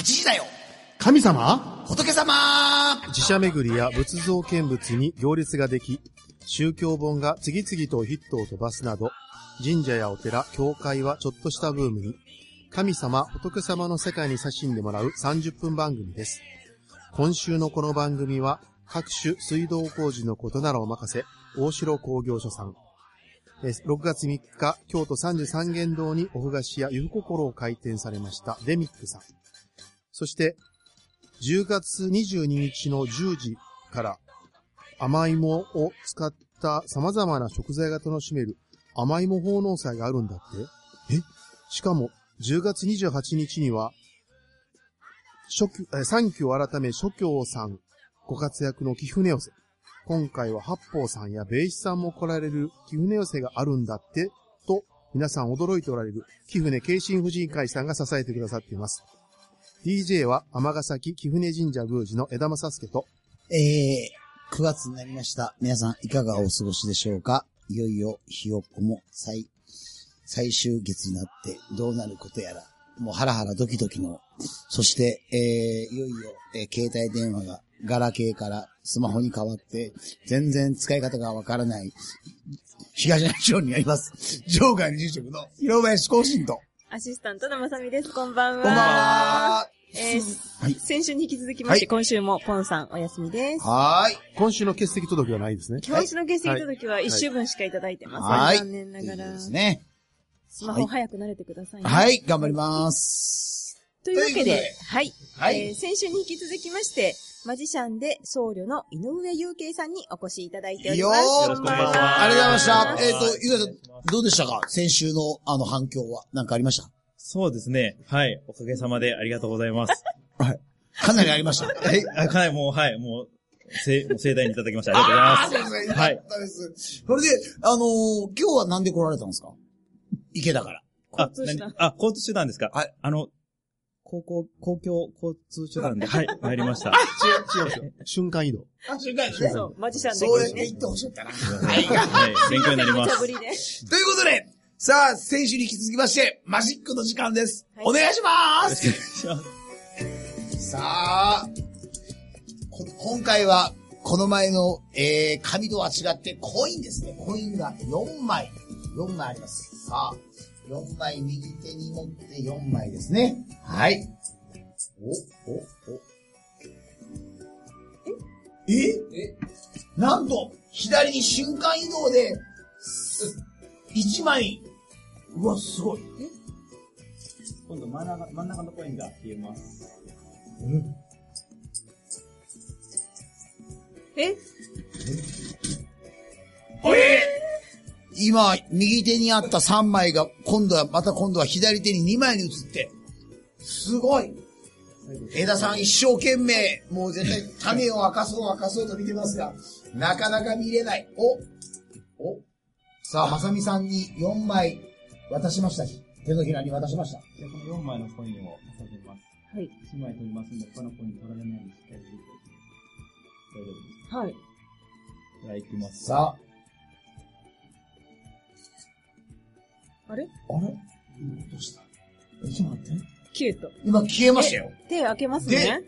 8時だよ神様？仏様自社巡りや仏像見物に行列ができ、宗教本が次々とヒットを飛ばすなど、神社やお寺、教会はちょっとしたブームに、神様、仏様の世界に差しんでもらう30分番組です。今週のこの番組は、各種水道工事のことならお任せ、大城工業所さん。えー6月3日、京都33元堂におふ菓子屋ゆふ心を開店されました、デミックさん。そして、10月22日の10時から甘芋を使った様々な食材が楽しめる甘芋奉納祭があるんだってえ？しかも10月28日には、諸教、えー三教改め諸教さんご活躍の貴船寄せ。今回は八方さんや米子さんも来られる貴船寄せがあるんだって、と皆さん驚いておられる貴船慶心婦人会さんが支えてくださっています。DJ は尼崎貴船神社宮司の枝正助と、えー、9月になりました。皆さんいかがお過ごしでしょうか？いよいよひよこも最、最終月になってどうなることやら、もうハラハラドキドキの、そして、えー、いよいよ、えー携帯電話がガラケーからスマホに変わって、全然使い方がわからない、東内町にあります、場外住職の広林更新と、アシスタントのまさみです。こんばんは。こんばんは。えーはい先週に引き続きまして、はい今週もポンさんお休みです。はーい。今週の欠席届はないですね。今週の欠席届は一週分しかいただいてません。はい残念ながら。ですね。スマホ早く慣れてくださいね。はい、頑張ります。というわけいうことで、はい。はいえー先週に引き続きまして、マジシャンで僧侶の井上祐慶さんにお越しいただいておりよます。ーこんばんはありがとうございました。えっ、と、ゆうやさん、どうでしたか？先週のあの反響は何かありました？そうですね。はい。おかげさまでありがとうございます。かなりありました。はい。あかなりもう、はい。もう、せ、もう盛大にいただきました。ありがとうございます。はいよかったです。それで、あのー今日はなんで来られたんですか？池だから。あ、交通手段ですか？はい。あの、高校、公共交通手段で、はい、参りました。違う、違うんですよ。瞬間移動。あ、瞬間そうそう、マジシャンだそうや。って言ってほしかったな。はい。はい。勉強になりますぶ。りで。ということで、さあ、先週に引き続きまして、マジックの時間です。はいお願いしますさあ、こ今回は、この前の、えー、紙とは違って、コインですね。コインが4枚、4枚あります。さあ、4枚右手に持って4枚ですね。はい。お、お、お。え？え？なんと、左に瞬間移動で、す1枚。うわ、すごい。今度真ん中、真ん中のコインが消えます。え？今、右手にあった3枚が、今度は、また今度は左手に2枚に移って、すごい枝さん一生懸命、もう絶対種を明かそう明かそうと見てますが、なかなか見れない。おおさあ、まさみさんに4枚渡しました。手のひらに渡しました。じゃあ、この4枚のコインを捧げます。はい。1枚取りますんで、他のコイン取られないようにしっかり入れて大丈夫です。はい。じゃあ、行きます。さあれ？あ、あれ？どうした？えちょっと待って。消えた。今消えましたよ。手開けますね。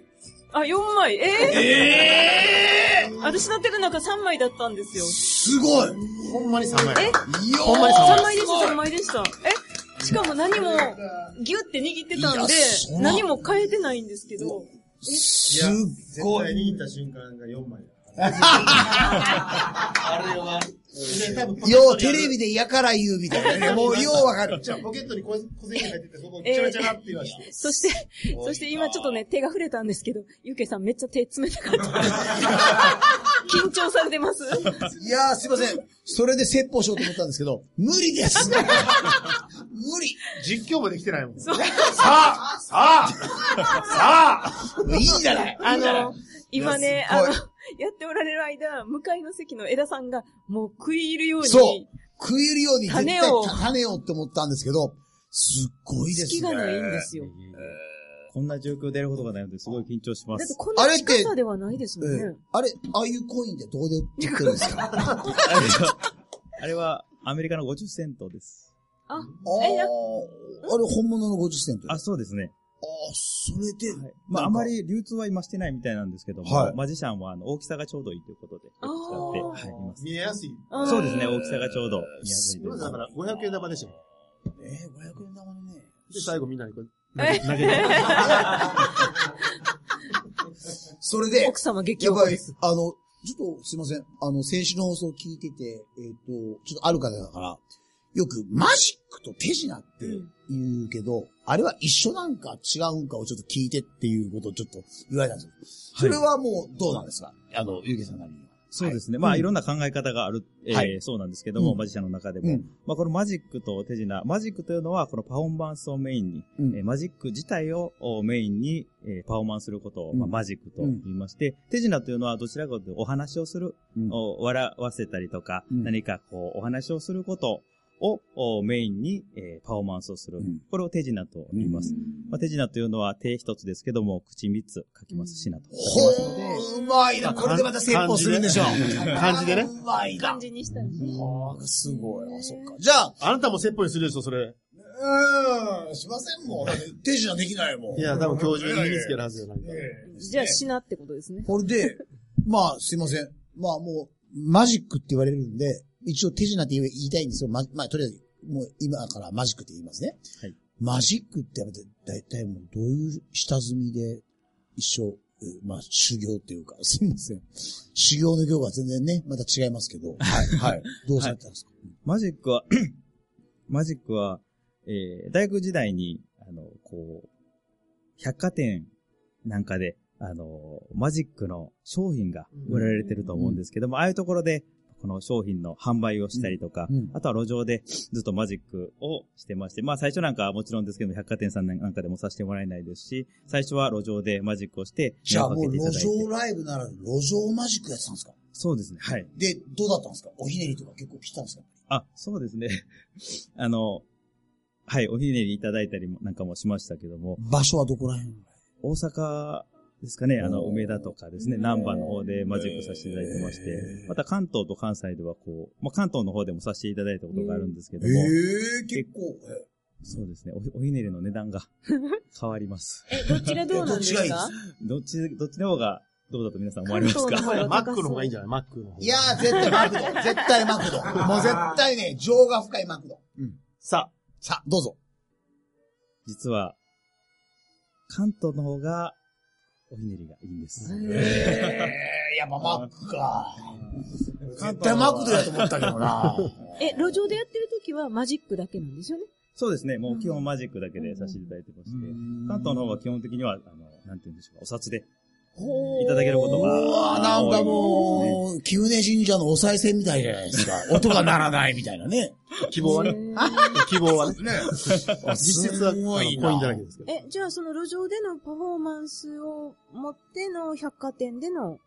あ、4枚。ええー、私の手の中3枚だったんですよ。すごいほんまに3枚。え？ほんまに3枚でした、3枚でした。え？しかも何も、ギュって握ってたんで何も変えてないんですけど。すっごい。握った瞬間が4枚。ようテレビでやから言うみたいなね。もうようわかる。じゃあポケットに小小銭入ってて、そこえーチャラチャラって言わして。そして、そして今ちょっとね、手が触れたんですけど、ゆうけいさんめっちゃ手冷たかった。緊張されてますいやーすいません。それで説法しようと思ったんですけど、無理です。無理。実況もできてないもん。さあさあさあいいじゃない？あの、今ね、あの、やっておられる間、向かいの席の枝さんが、もう食い入るように、そう。食えるように絶対種を種をって思ったんですけど、すっごいですね。隙がないんですよ。こんな状況でやることがないので、すごい緊張します。だってこんな近さではないですもんね。ええあれ、ああいうコインってどこで売ってるんですか？あ あれは、あれはアメリカの50セントです。あ、あー、あれ本物の50セントあ、そうですね。それで、はいまあ、あまり流通は今してないみたいなんですけども、はいマジシャンはあの大きさがちょうどいいということで、あー使って、はい、います。見えやすい。あーそうですね、大きさがちょうど見やすいです。だから500円玉でしょ。えー、500円玉にね。で、最後みんなにこうえ投げて。それで、奥様激やっぱりおこです。、あの、ちょっとすいません。あの、先週の放送聞いてて、えっ、と、ちょっとある方だから、よくマジックと手品って言うけど、あれは一緒なんか違うんかをちょっと聞いてっていうことをちょっと言われたんですよ。それはもうどうなんですか？あの、ゆうけさんなりには。そうですね。はいまあ、いろんな考え方がある、えーはいそうなんですけども、うんマジシャンの中でも。うん。まあ、このマジックと手品。マジックというのは、このパフォーマンスをメインに、うんえーマジック自体をおメインに、えーパフォーマンスすることを、まあ、うんマジックと言いまして、手品というのはどちらかというとお話をする、うんお笑わせたりとか、うん何かこう、お話をすることをおメインに、えーパフォーマンスをする。うんこれを手品と言います。まあ、手品というのは手一つですけども、口三つ書きます、品と。ほー、うまいな。これでまた成功するんでしょ。漢字でねうまいな感。じにしたらね。はあ、すごい。あ、そっか。じゃあ、あなたも説法にするでしょ、それ。うーん、しませんもん。手品できないもん。いや、多分今日中に身につけるはずよ、なんか。じゃあ、しなってことですね。これで、まあ、すいません。まあもう、マジックって言われるんで、一応手品って言いたいんですよ。ま、まあ、とりあえず、もう今からマジックって言いますね。はい。マジックってやっぱり大体もうどういう下積みで一生、えーまあ修行っていうか、すいません。修行の行が全然ね、また違いますけど。はい。はい。どうされたんですか、マジックは、マジックは、えー大学時代に、あの、こう、百貨店なんかで、あの、マジックの商品が売られてると思うんですけども、ああいうところで、この商品の販売をしたりとか、うんうん。あとは路上でずっとマジックをしてまして、まあ最初なんかはもちろんですけども、百貨店さんなんかでもさせてもらえないですし、最初は路上でマジックをして、じゃあもう路上ライブなら路上マジックやってたんですか？そうですね、はい。で、どうだったんですか？おひねりとか結構来たんですか？あ、そうですね。あの、はい、おひねりいただいたりもなんかもしましたけども、場所はどこら辺大阪ですかね、あの、梅田とかですね、南波の方でマジックさせていただいてまして、また関東と関西ではこう、まあ、関東の方でもさせていただいたことがあるんですけども、ええ結構。えそうですね。お、おひねりの値段が 変わります。え、どちらどうなんですどっちかどっち、どっちの方がどうだと皆さん思われますか？方マックの方がいいんじゃない？マックの方が。いやー、絶対マクド。絶対マクド。もう絶対ね、情が深いマクド。うん。ささあ、どうぞ。実は、関東の方がおひねりがいいんです。ええやっぱマックか。絶対マクドやと思ったけどな。え、路上でやってる時はマジックだけなんですよね？そうですね、もう基本マジックだけでさせていただいてまして、関東の方は基本的には、あの、なんて言うんでしょうか、お札でいただけることがうわーなんかもう、旧根神社のお賽銭みたいじゃないですか。音が鳴らないみたいなね。希望はね。ね。希望はね。ね。実質は、あの、コインだらけですけど。え、じゃあその路上でのパフォーマンスを持っての百貨店での、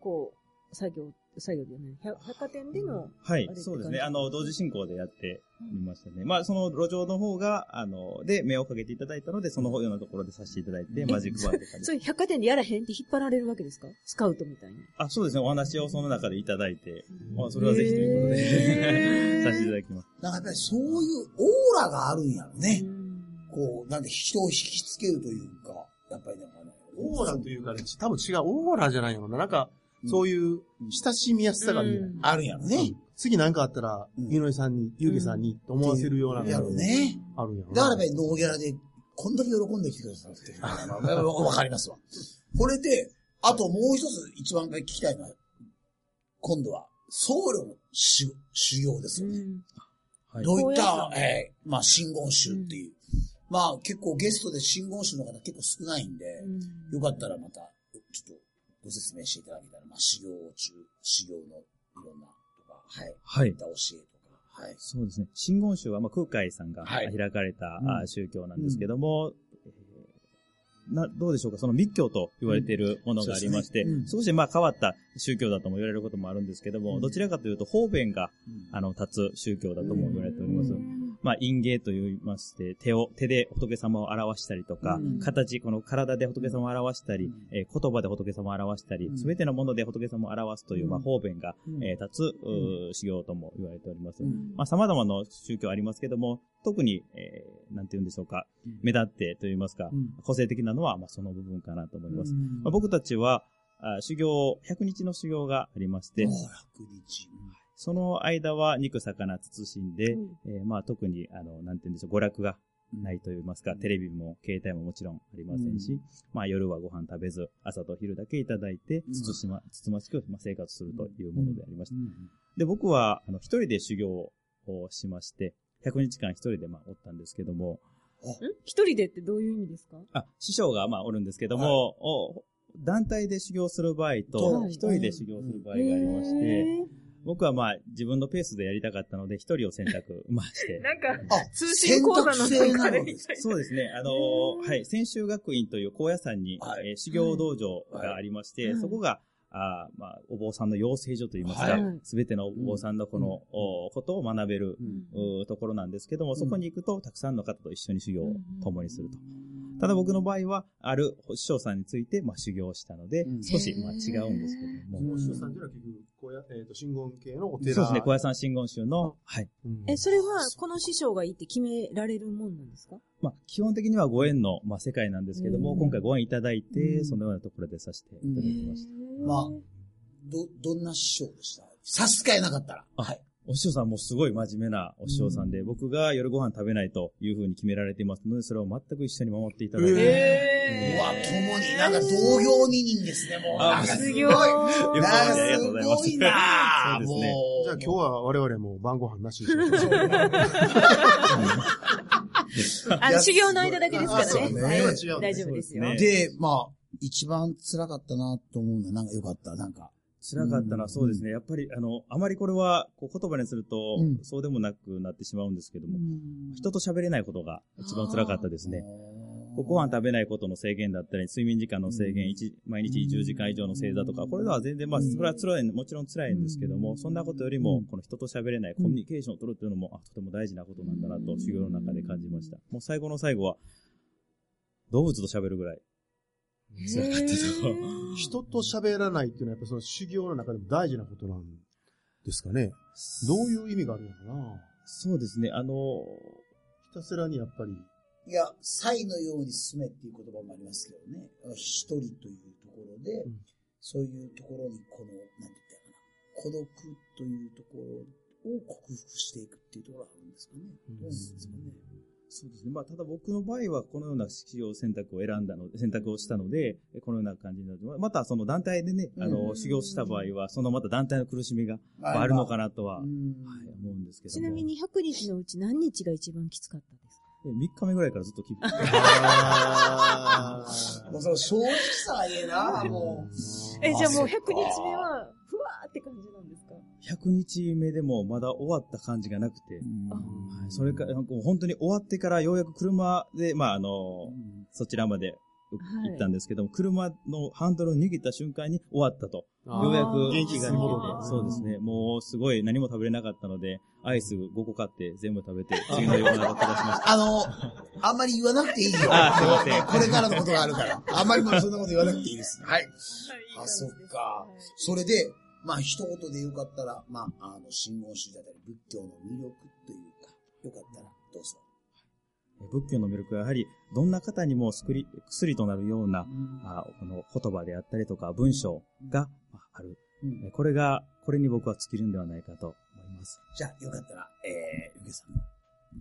こう、作業、作業でね、百百貨店での、はいそうですね。あの、同時進行でやってみましたね。まあ、その路上の方が、あの、で、目をかけていただいたので、そのようなところでさせていただいて、マジックバーとかで。そういう百貨店でやらへんって引っ張られるわけですか？スカウトみたいに。あ、そうですね。お話をその中でいただいて、まあ、それはぜひということで、させ ていただきます。なんかやっぱりそういうオーラがあるんやろね。こう、なんで人を引きつけるというか、やっぱりなんかね。オーラというかね、多分違う。オーラじゃないのな。なんか、そういう親しみやすさがあるんやろね。次なんかあったら、うん井上さんに、ゆうげさんに、と思わせるようなやろね。あるんやろな。だからやっぱりノーギャラで、こんだけ喜んできてくださって わかりますわ。これで、あともう一つ一番聞きたいのは、今度は、僧侶の修修行ですよね。はい。どういったえーまあ、真言宗っていう。まあ、結構ゲストで真言宗の方結構少ないんで、よかったらまた、ちょっとご説明していただけたら、まあ、修行中、修行のいろんなとか、はい。はい教えとか、はい。そうですね。真言宗は、まあ、空海さんがはい開かれた、うんあ宗教なんですけども、えーな、どうでしょうか？その密教と言われているものがありまして、うんねうん少しまあ変わった宗教だとも言われることもあるんですけども、うんどちらかというと方便が、うんあの、立つ宗教だとも言われております。まあ、陰芸と言いまして、手を、手で仏様を表したりとか、うん。形、この体で仏様を表したり、えー言葉で仏様を表したりう、ん。すべてのもので仏様を表すという、うん。まあ、方便が、うん。えー立つ、修行とも言われております。うん。まあ、様々な宗教ありますけども、特に、えーなんて言うんでしょうか、うん。目立ってと言いますか、うん。個性的なのは、まあ、その部分かなと思います。うん。まあ、僕たちは、あ修行、100日の修行がありましてお、100日。その間は肉、魚、慎んで、うん。えーまあ特に、あの、なんて言うんでしょう、娯楽がないと言いますか、うん。テレビも携帯ももちろんありませんし、うん。まあ夜はご飯食べず、朝と昼だけいただいて、うん。つつしま、つつましく、まあ、生活するというものでありました。うん。で、僕は、あの、一人で修行をしまして、100日間一人で、まあ、おったんですけども、ん一人でってどういう意味ですか？あ、師匠が、まあ、おるんですけども、お団体で修行する場合とは、い。一人で修行する場合がありまして、へー僕はまあ、自分のペースでやりたかったので、一人を選択、まあして。なんか、あ、通信講座の選択制なの。みたいそうですね。あのーはい。専修学院という高野山に、はい。えー修行道場がありまして、はいそこが、あーまあ、お坊さんの養成所といいますかはい、すべ、てのお坊さんのこの、おことを学べる、うん。ところなんですけども、ん。そこに行くと、たくさんの方と一緒に修行を共にすると。うんただ僕の場合は、ある師匠さんについて、まあ、修行をしたので、うん。少し、まあ、違うんですけども。お師匠さんというのは結局、こうや、えっ、と、真言系のお寺。そうですね、小屋さん真言宗の、はい。うんえ、それは、この師匠がいいって決められるもんなんですか？まあ、基本的にはご縁の、まあ、世界なんですけども、うん今回ご縁いただいて、うんそのようなところでさせていただきました。まあど、どんな師匠でした？差し支えなかったら。あはい。お師匠さんもすごい真面目なお師匠さんで、うん僕が夜ご飯食べないというふうに決められていますので、それを全く一緒に守っていただいて。うわ、共に、なんか同業二人ですね、もう。あすごい。卒業なんかありがとうございますすごいなぁそうですね。じゃあ今日は我々も晩ご飯なしにしましょう。あの、修行の間だけですからね。あそうね大丈夫ですよ。ねで、まあ、一番辛かったなと思うのは、なんかよかった、なんか。辛かったのはそうですね。やっぱり、あの、あまりこれはこう言葉にすると、うん。そうでもなくなってしまうんですけども、人と喋れないことが一番辛かったですね。ご飯食べないことの制限だったり、睡眠時間の制限、一毎日10時間以上の正座とか、これは全然、まあ、うん。それは辛い、もちろん辛いんですけども、そんなことよりもうん、この人と喋れないコミュニケーションを取るっていうのも、あ、とても大事なことなんだなと、修行の中で感じました。もう最後の最後は、動物と喋るぐらい。辛かったですよ。人と喋らないっていうのはやっぱその修行の中でも大事なことなんですかね。どういう意味があるのかなそうですね、あの、ひたすらにやっぱり、いや、才のように進めっていう言葉もありますけどね。一人というところで、うんそういうところにこの、なんて言ったらいいかな。孤独というところを克服していくっていうところがあるんですかね。うんどうなんですかね。そうですね。まあ、ただ僕の場合はこのような式を選択を選んだので、選択をしたので、このような感じになって、またその団体でね、あうの、ん修行した場合は、そのまた団体の苦しみがあるのかなとは、うん。はい、思うんですけども。ちなみに100日のうち何日が一番きつかったですか？3日目ぐらいからずっと聞いて もうその正直さがええな、もう。え、じゃあもう100あそっか。日目は、ふわーって感じなんですか？100日目でもまだ終わった感じがなくて、はいそれから、本当に終わってからようやく車で、まあ、あの、そちらまで行ったんですけども、車のハンドルを握った瞬間に終わったと。ようやく元気が見戻るててそうですね。もうすごい何も食べれなかったので、アイス5個買って全部食べて、次の夜中飛ばしました。あの、あんまり言わなくていいよ。あすいませんこれからのことがあるから。あんまりもうそんなこと言わなくていいです。はい。あ、そっか。それで、まあ一言でよかったら、まあ、あの、真言宗だったり仏教の魅力というか、よかったらどうぞ。仏教の魅力はやはり、どんな方にも薬薬となるような、あこの言葉であったりとか文章がまあある。うんえこれが、これに僕は尽きるんではないかと思います。じゃあ、よかったら、えー、ゆげさんの、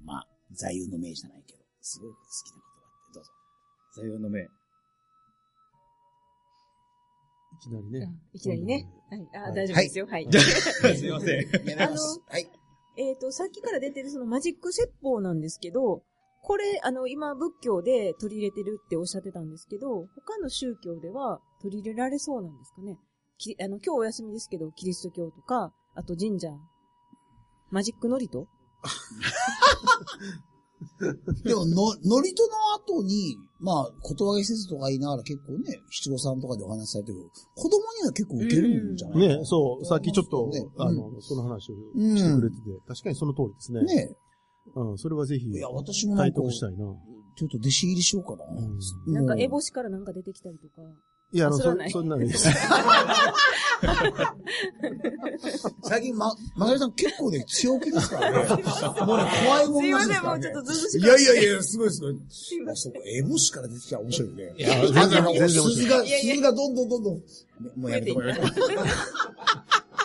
まあ、座右の銘じゃないけど、すごい好きな言葉ってどうぞ。座右の銘。いきなりね。いきなりね。はい。あ、はい大丈夫ですよ。はい。すいません。やめます。はい。えっと、さっきから出てるそのマジック説法なんですけど、これ、あの、今仏教で取り入れてるっておっしゃってたんですけど、他の宗教では取り入れられそうなんですかね？きあの、今日お休みですけど、キリスト教とか、あと神社、マジックノリト？でも、の、ノリとの後に、まあ、ことわげ説とか言いながら結構ね、七五三とかでお話しされてるけど、子供には結構受けるんじゃないかなね、そう、さっきちょっと、ねあの、その話をしてくれてて、確かにその通りですね。ねうん、それはぜひい、や、私もなん体か、得したいな。ちょっと弟子入りしようかな。うんなんか、エボボシからなんか出てきたりとか。いや、あの、そそんなのいいです。最近、ま、まさみさん結構ね、強気ですからね。もうね、怖いもんなしですからね。ずうずしいやいやいや、すごいすごい。あ、そうか、エボシから出てきたら面白いよね。いや全然全然面白い鈴が、いやいや鈴がどんどんどんどん、ねもうやめてもらえ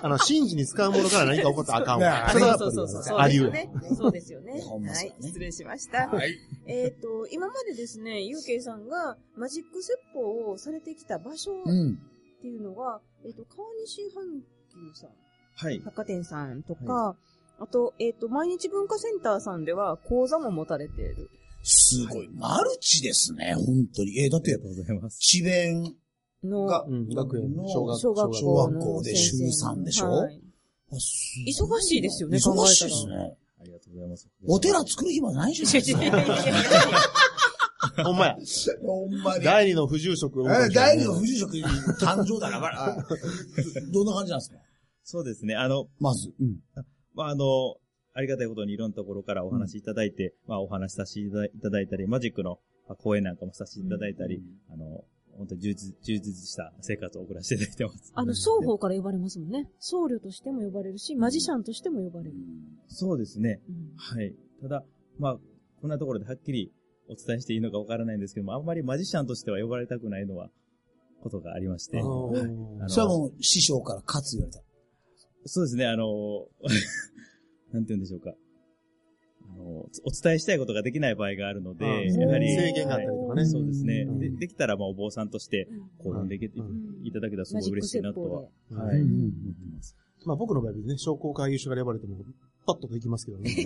あの、真珠に使うものから何か起こったらあかんわ。ねそれはそうそうそうそう。り、あり得る。ね。そうですよね。はい失礼しました。はい。えっと、今までですね、ゆうけいさんがマジック説法をされてきた場所っうん。ていうのが、えっと、川西阪急さん、はい。百貨店さんとか、あと、えっと、毎日文化センターさんでは講座も持たれている。すごい。マルチですね、本当に。えーだってありが、とうございます。智弁の、がうん、学園、の小学小学小校の学校で週先生3でしょ？はい忙しいですよね忙しいですね。ありがとうございます。お寺作る暇ないじゃないですいやいやいやいやか。ほんまや。ほんまに。第二の不住職第二の不住職誕生だな。あど どんな感じなんですか？そうですね。あの、まず。うん。まあ、あの、ありがたいことにいろんなところからお話しいただいて、まあ、お話しさせていただいたり、マジックのまあ講演なんかもさせていただいたり、あの、本当に充実、充実した生活を送らせていただいてます。あの、双方から呼ばれますもんね。僧侶としても呼ばれるし、マジシャンとしても呼ばれる。そうですね。うんはい。ただ、まあ、こんなところではっきりお伝えしていいのかわからないんですけども、あんまりマジシャンとしては呼ばれたくないのは、ことがありまして。あはいーあのそれはもう師匠から勝つ言われた。そうですね、あの、なんて言うんでしょうか。あの、お伝えしたいことができない場合があるので、あやはり。制限があったりとかねはいそうですね。うんでできたら、まあ、お坊さんとして、こう呼んでいけ、うんいただけたらすごい嬉しいなとは、うんはい、うん思ってます。まあ僕の場合ね、商工会議所から呼ばれても、パッとできますけどね。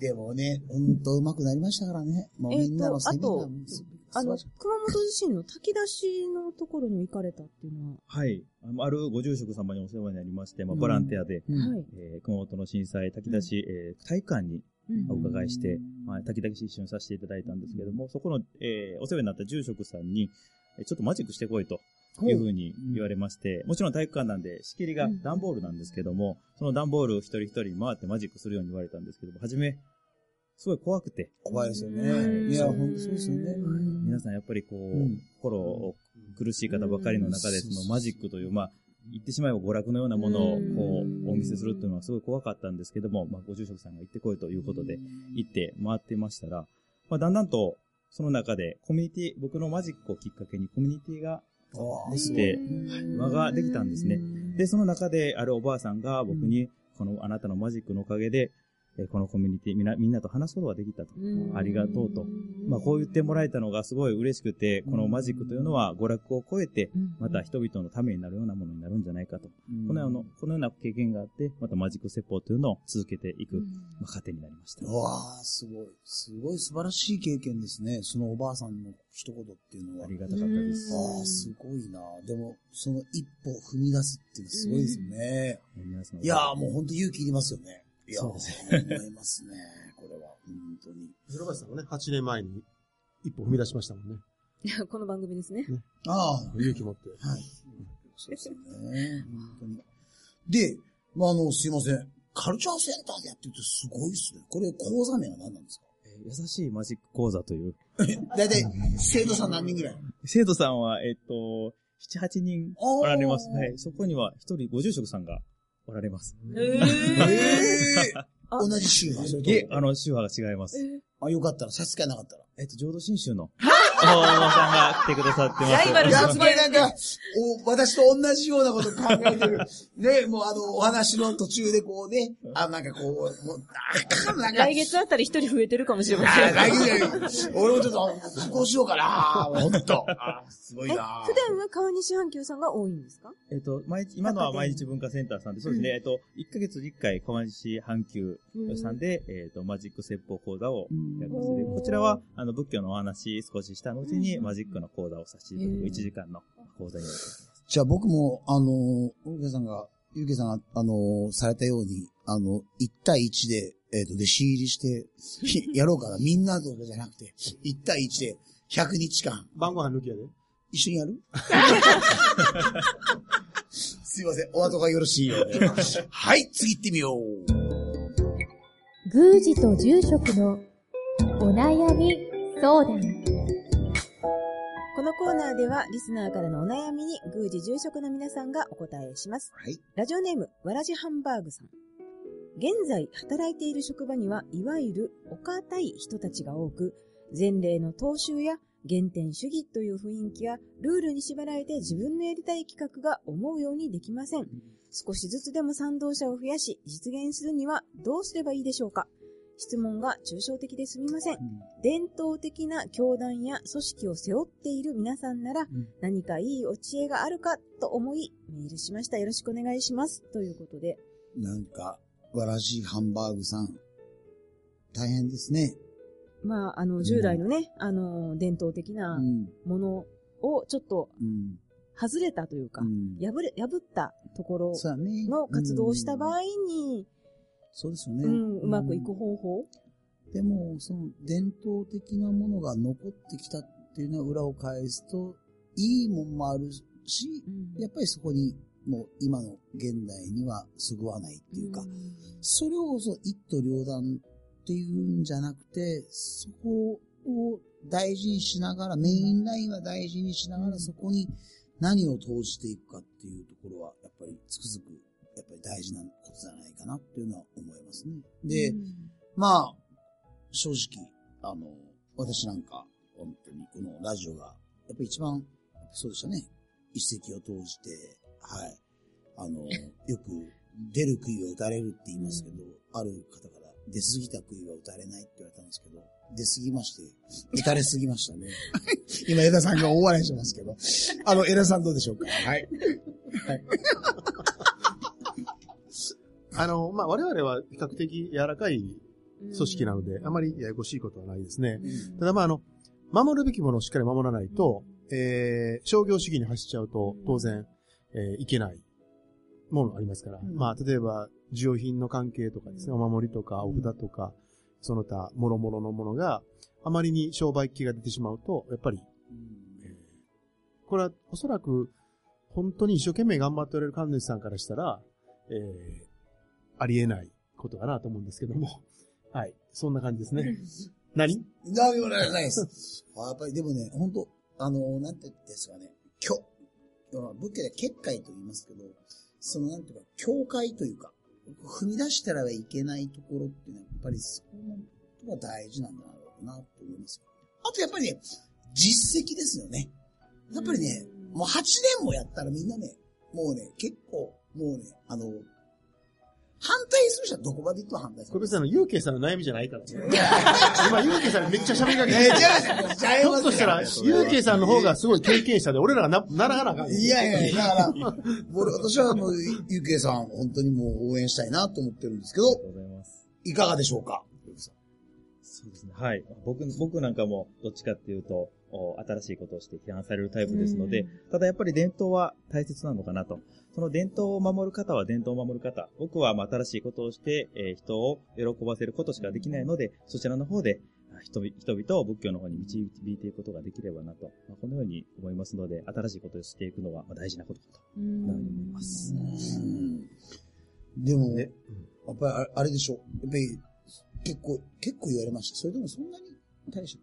でもね、ほんと上手くなりましたからね。もうみんなのセミナーもすあの、素熊本地震の炊き出しのところに行かれたっていうのは、はい。あるご住職様にお世話になりまして、まあ、うんボランティアで、晴らしいはい。えー熊本の震災、炊き出し、えー体育館にお伺いして、まあ、炊き出し一緒にさせていただいたんですけども、そこの、えーお世話になった住職さんに、えーちょっとマジックしてこいというふうに言われまして、もちろん体育館なんで仕切りがうん。段ボールなんですけども、その段ボールを一人一人回ってマジックするように言われたんですけども、はじめ、すごい怖くて、怖いですようん。ね。いや、ほんとそうですよね。皆さんやっぱりこう、うん。心を苦しい方ばかりの中で、うん。そのマジックという、まあ、言ってしまえば娯楽のようなものをうん。こう、お見せするっていうのはすごい怖かったんですけども、まあ、ご住職さんが行ってこいということで、行って回ってましたら、まあ、だんだんと、その中でコミュニティ、僕のマジックをきっかけにコミュニティができて、輪ができたんですね。で、その中であるおばあさんが僕に、このあなたのマジックのおかげで、えーこのコミュニティみんな、みんなと話すことができたと。ありがとうと。まあ、こう言ってもらえたのがすごい嬉しくて、このマジックというのは娯楽を超えて、また人々のためになるようなものになるんじゃないかと。このような、このような経験があって、またマジック説法というのを続けていく、まあ、糧になりました。うわあ、すごい。すごい素晴らしい経験ですね。そのおばあさんの一言っていうのはあ。りがたかったです。ああ、すごいな。でも、その一歩踏み出すっていうのはすごいですよね。皆さんいやーもう本当勇気いりますよね。いやーそうです思いますね。これは、本当に。広橋さんもね、8年前に一歩踏み出しましたもんね。いや、この番組ですね。ああ、勇気持って。はい。そうですよね。本当に。で、まあ、あの、すいません。カルチャーセンターでやってるってすごいっすね。これ、講座名は何なんですか？えー優しいマジック講座という。だいたい、生徒さん何人ぐらい？生徒さんは、えっ、と、7、8人おられます。はい。そこには一人ご住職さんがおられます。えええあ同じ宗派それといえ、あの、宗派が違います。あ、よかったら、差し支えなかったら。えっと、浄土真宗の、お坊さんが来てくださってます。ライバルやっぱりなんか、お、私と同じようなこと考えてる。ね、もうあの、お話の途中でこうね、あ、なんかこう、もう、あ、なんか、来月あたり一人増えてるかもしれません。あ来月、俺もちょっと、受講しようかな。ほんと。あすごいえ、な。普段は川西阪急さんが多いんですか？えっと、毎日、今のは毎日文化センターさんで、そうですね、えっと、1ヶ月に1回、川西阪急さんで、えっと、マジック説法講座をやりますこちらは、あの、仏教のお話少しした後に、うんマジックの講座をさせていただくうん1時間の講座になります。じゃあ僕も、あの、ゆうけさんが、ゆうけさんが、あの、されたように、あの、1対1で、えっ、と、弟子入りして、やろうかな。みんなとかじゃなくて、1対1で100日間、晩ご飯抜きやで。一緒にやる？すいません。お後がよろしいようで。はい、次行ってみよう。宮司と住職のお悩み相談このコーナーではリスナーからのお悩みに宮司住職の皆さんがお答えします。はい。ラジオネーム、わらじハンバーグさん。現在働いている職場には、いわゆるお堅い人たちが多く、前例の踏襲や原点主義という雰囲気やルールに縛られて自分のやりたい企画が思うようにできません。少しずつでも賛同者を増やし、実現するにはどうすればいいでしょうか？質問が抽象的ですみません。伝統的な教団や組織を背負っている皆さんなら、何かいいお知恵があるかと思い、メールしました。よろしくお願いします。ということで。なんか、わらじハンバーグさん、大変ですね。まあ、あの、従来のね、あの、伝統的う。なんものをちょっとうん。外れたというかう、ん。破れ、破ったところ。の活動をした場合うんに、そうですよね。うん、うまくいく方法？でも、その伝統的なものが残ってきたっていうのは裏を返すと、いいもんもあるし、やっぱりそこに、もう今の現代にはそぐわないっていうか、それをそう一刀両断っていうんじゃなくて、そこを大事にしながら、メインラインは大事にしながら、そこに何を投じていくかっていうところは、やっぱりつくづく、やっぱり大事なことじゃないかなっていうのは思いますね。で、まあ、正直、あの、私なんか、本当にこのラジオが、やっぱり一番、そうでしたね、一石を投じて、はい。あの、よく、出る杭は打たれるって言いますけど、ある方から、出過ぎた杭は打たれないって言われたんですけど、出過ぎまして、打たれすぎましたね。今、枝さんが大笑いしてますけど、あの、枝さんどうでしょうか？はい。あの、まあ、我々は比較的柔らかい組織なので、あまりややこしいことはないですね。ただまあ、あの、守るべきものをしっかり守らないと、えー、商業主義に走っちゃうと、当然、えーいけないものありますから。うん。まあ、例えば、需要品の関係とかですね、お守りとか、お札とか、その他、諸々のものが、あまりに商売気が出てしまうと、やっぱり、えーこれはおそらく、本当に一生懸命頑張っておられる神主さんからしたら、えーありえないことかなと思うんですけども。はい。そんな感じですね。何？何もないです。あやっぱりでもね、本当あの、なんて言うんですかね、教、仏教で結界と言いますけど、そのなんていうか、教会というか、踏み出したらいけないところっていうのは、やっぱりそこが大事なんだろうなと思いますよ。あとやっぱりね、実績ですよね。やっぱりね、もう8年もやったらみんなね、もうね、結構、もうね、あの、反対する人はどこまで行っても反対する。これ別にあの、ゆうけいさんの悩みじゃないからね。今、ゆうけいさんにめっちゃ喋りかけてえー、違いますひょっとしたら、ゆうけいさんの方がすごい経験者で、俺らがな、ならなあかん。いやいや、だから、俺、私はもう、ゆうけいさん、本当にもう応援したいなと思ってるんですけどあり、がとうございます。いかがでしょうか？そうですね。はい。僕、僕なんかも、どっちかっていうと、お新しいことをして批判されるタイプですので、ただやっぱり伝統は大切なのかなと。その伝統を守る方は伝統を守る方。僕はまあ新しいことをして、えー人を喜ばせることしかできないので、そちらの方で、あ人々人々を仏教の方に導いていくことができればなと、まあ、このように思いますので、新しいことをしていくのはまあ大事なことかと、このように思います。でも、ねやっぱりあれあれでしょやっぱり、結構、結構言われました。それでもそんなに大した。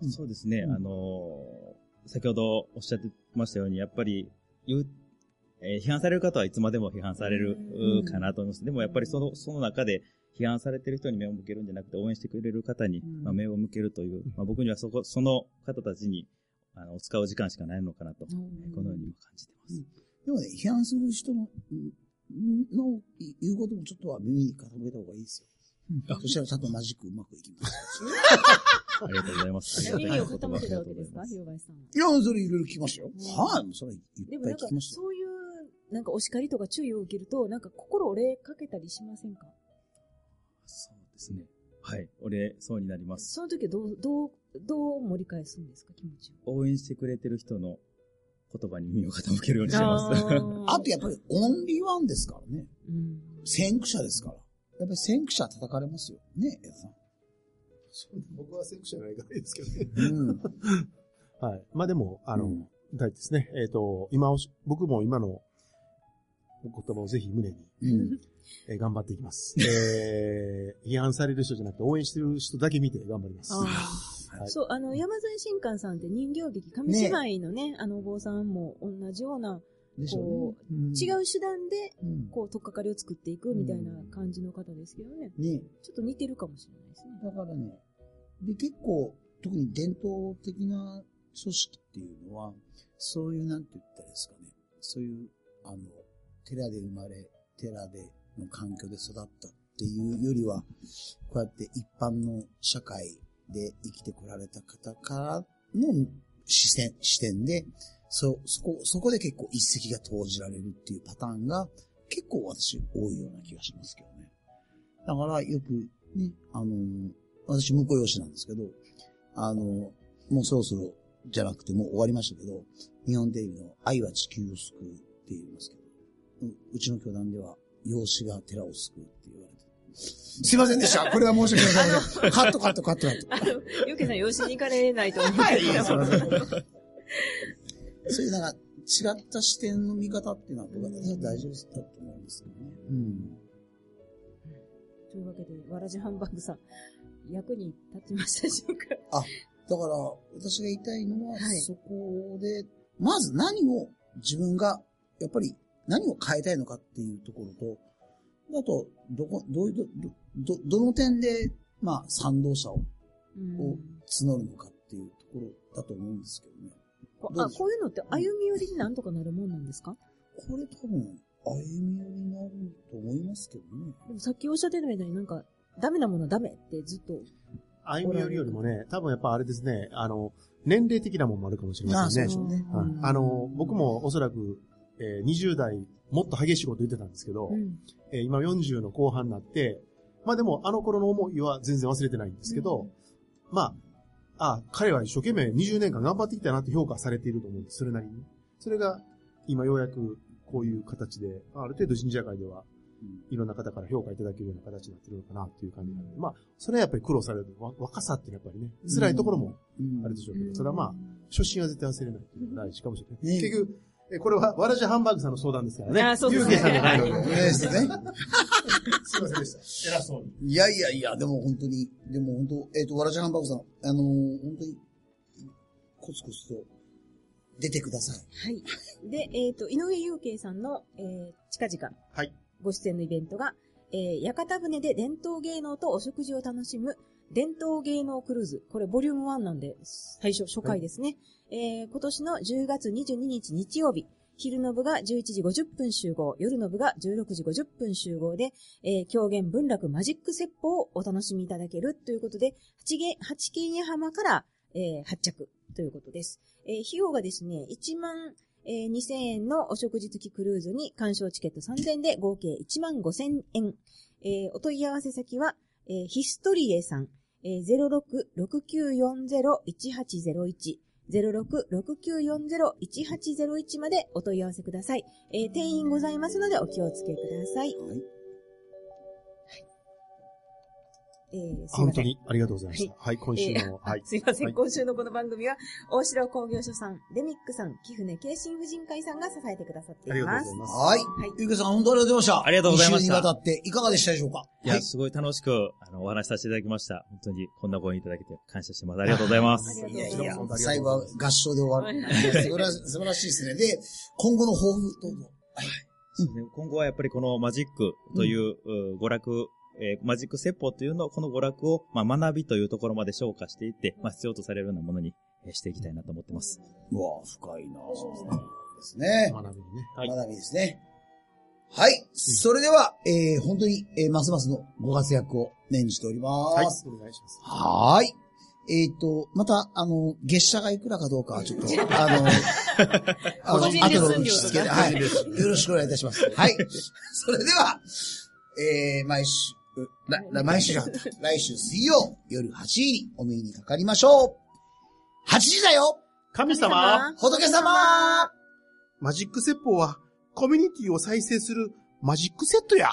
うんそうですね、うんあのー先ほどおっしゃってましたように、やっぱり、言う、えー批判される方はいつまでも批判されるうんかなと思います。でもやっぱりその、その中で批判されてる人に目を向けるんじゃなくて、応援してくれる方に、うんまあ、目を向けるという、まあ、僕にはそこ、その方たちに、あの、使う時間しかないのかなと、うんこのように今感じてます。でもね、批判する人の、んの言うこともちょっとは耳に傾けた方がいいですよ。そしたらちゃんとマジックうまくいきます。ありがとうございます。耳を傾けたわけですか、広林さん。いや、それいろいろ聞きましたよ。うんはい、それいっでもなんかぱい聞きま、したよ。そういう、なんかお叱りとか注意を受けると、なんか心折れかけたりしませんか？そうですね。はい。俺、そうになります。その時はどう、どう、どう盛り返すんですか、気持ちを。応援してくれてる人の言葉に耳を傾けるようにしてます。あとやっぱりオンリーワンですからね。うん。先駆者ですから。やっぱり先駆者叩かれますよ。ね、江田さん。僕はセクションないからいいですけどね。うん。はい。まあでも、あの、うん大事ですね。えっ、と、今おし、僕も今の、お言葉をぜひ胸に、うん。えー頑張っていきます。えー、批判される人じゃなくて応援してる人だけ見て頑張ります。あはいそう、あの、山添新館さんって人形劇、紙芝居のね、あのお坊さんも同じような、こうね。違う手段で、うん。こう、とっかかりを作っていくみたいな感じの方ですけどね。ねちょっと似てるかもしれないですね。だからね、で、結構、特に伝統的な組織っていうのは、そういう、なんて言ったらいいですかね、そういう、あの、寺で生まれ、寺での環境で育ったっていうよりは、こうやって一般の社会で生きてこられた方からの視線、視点で、そ、そこ、そこで結構一石が投じられるっていうパターンが結構私多いような気がしますけどね。だからよくね、あの、私婿養子なんですけど、あの、もうそろそろじゃなくてもう終わりましたけど、日本テレビの愛は地球を救うって言いますけど、ううちの教団では養子が寺を救うって言われて。すいませんでした。これは申し訳ございません。カットカットカットカット。あの、ゆうけさん、養子に行かれないと思うはい、いません。そういうなんか違った視点の見方っていうのは僕は大丈夫だと思うんですけどね。うん。というわけで、わらじハンバーグさん、役に立ちましたでしょうか？だから、私が言いたいのは、はいそこで、まず何を自分が、やっぱり何を変えたいのかっていうところと、あと、どこ、どういう、ど、ど、どの点で、まあ、賛同者をうんを募るのかっていうところだと思うんですけどね。こあ、こういうのって歩み寄りになんとかなるもんなんですか？これ多分、歩み寄りになると思いますけどね。でもさっきおっしゃってたみたいになんか、ダメなものはダメってずっと。歩み寄りよりもね、多分やっぱあれですね、あの、年齢的なものもあるかもしれませんね。しょうねはいあの、僕もおそらく、えー20代、もっと激しいこと言ってたんですけど、うん。えー今40の後半になって、まあでもあの頃の思いは全然忘れてないんですけど、まあ、あ、彼は一生懸命20年間頑張ってきたなって評価されていると思うんです、それなりに。それが、今ようやくこういう形で、ある程度神社会では、いろんな方から評価いただけるような形になってるのかなっていう感じなので、まあ、それはやっぱり苦労される。わ若さっていうのはやっぱりね、辛いところもうんあるでしょうけど、それはまあ、初心は絶対忘れないっていうのが大事かもしれない。ね結局、えこれは、わらじハンバーグさんの相談ですからね。あそうですねゆうけさんじゃないので。ねですね。すいませんでした。偉そうに。いやいやいや、でも本当に、でも本当、えっ、と、わらじハンバーグさん、あのー本当に、コツコツと出てください。はい。で、えっ、と、井上祐慶さんの、えー、近々、はい。ご出演のイベントが、えー、屋形船で伝統芸能とお食事を楽しむ、伝統芸能クルーズ。これ、ボリューム1なんで、最初、初回ですね。えー、今年の10月22日日曜日、昼の部が11時50分集合、夜の部が16時50分集合で、えー、狂言文楽マジック説法をお楽しみいただけるということで、八軒、八軒屋浜から、えー、発着ということです。えー、費用がですね、1万、えー、2000円のお食事付きクルーズに鑑賞チケット3000円で合計1万5000円。えー、お問い合わせ先は、えー、ヒストリエさん、えー、06-6940-1801。06-6940-1801までお問い合わせください。えー、定員ございますのでお気をつけください。はい。えー、すいま本当。にありがとうございました。はい、今週えーの、はい。すいません、はい今週のこの番組は、大城工業所さん、デミックさん、貴船京神婦人会さんが支えてくださっていありがとうます。ございます。はい。はいゆうけさん、本当にありがとうございました。ありがとうございました2週にわたって、いかがでしたでしょうか？いや、すごい楽しく、あの、お話しさせていただきました。本当に、こんなご縁いただけて感謝してます。ありがとうございます。いやいや最後は合唱で終わる。素晴らしい素晴らしいですね。で、今後の抱負、どうぞ。そうですね今後はやっぱりこのマジックという、う娯楽、えーマジック説法というのを、この娯楽を、まあ、学びというところまで昇華していって、まあ、必要とされるようなものに、えーしていきたいなと思ってます。うわ深いなぁ。ですね。学びにね。はい。学びですね。はい。それでは、えー、本当に、えー、ますますのご活躍を念じておりはい。ます。お願いします。はーい。えっ、と、また、あの、月謝がいくらかどうかはちょっと、あの、あの後の打ち付けで、はい。よろしくお願いいたします。はい。それでは、えー、毎週、らら毎週じゃなかった来週水曜夜8時にお耳にかかりましょう。8時だよ！神様。仏様。マジック説法は、コミュニティを再生するマジックセットや。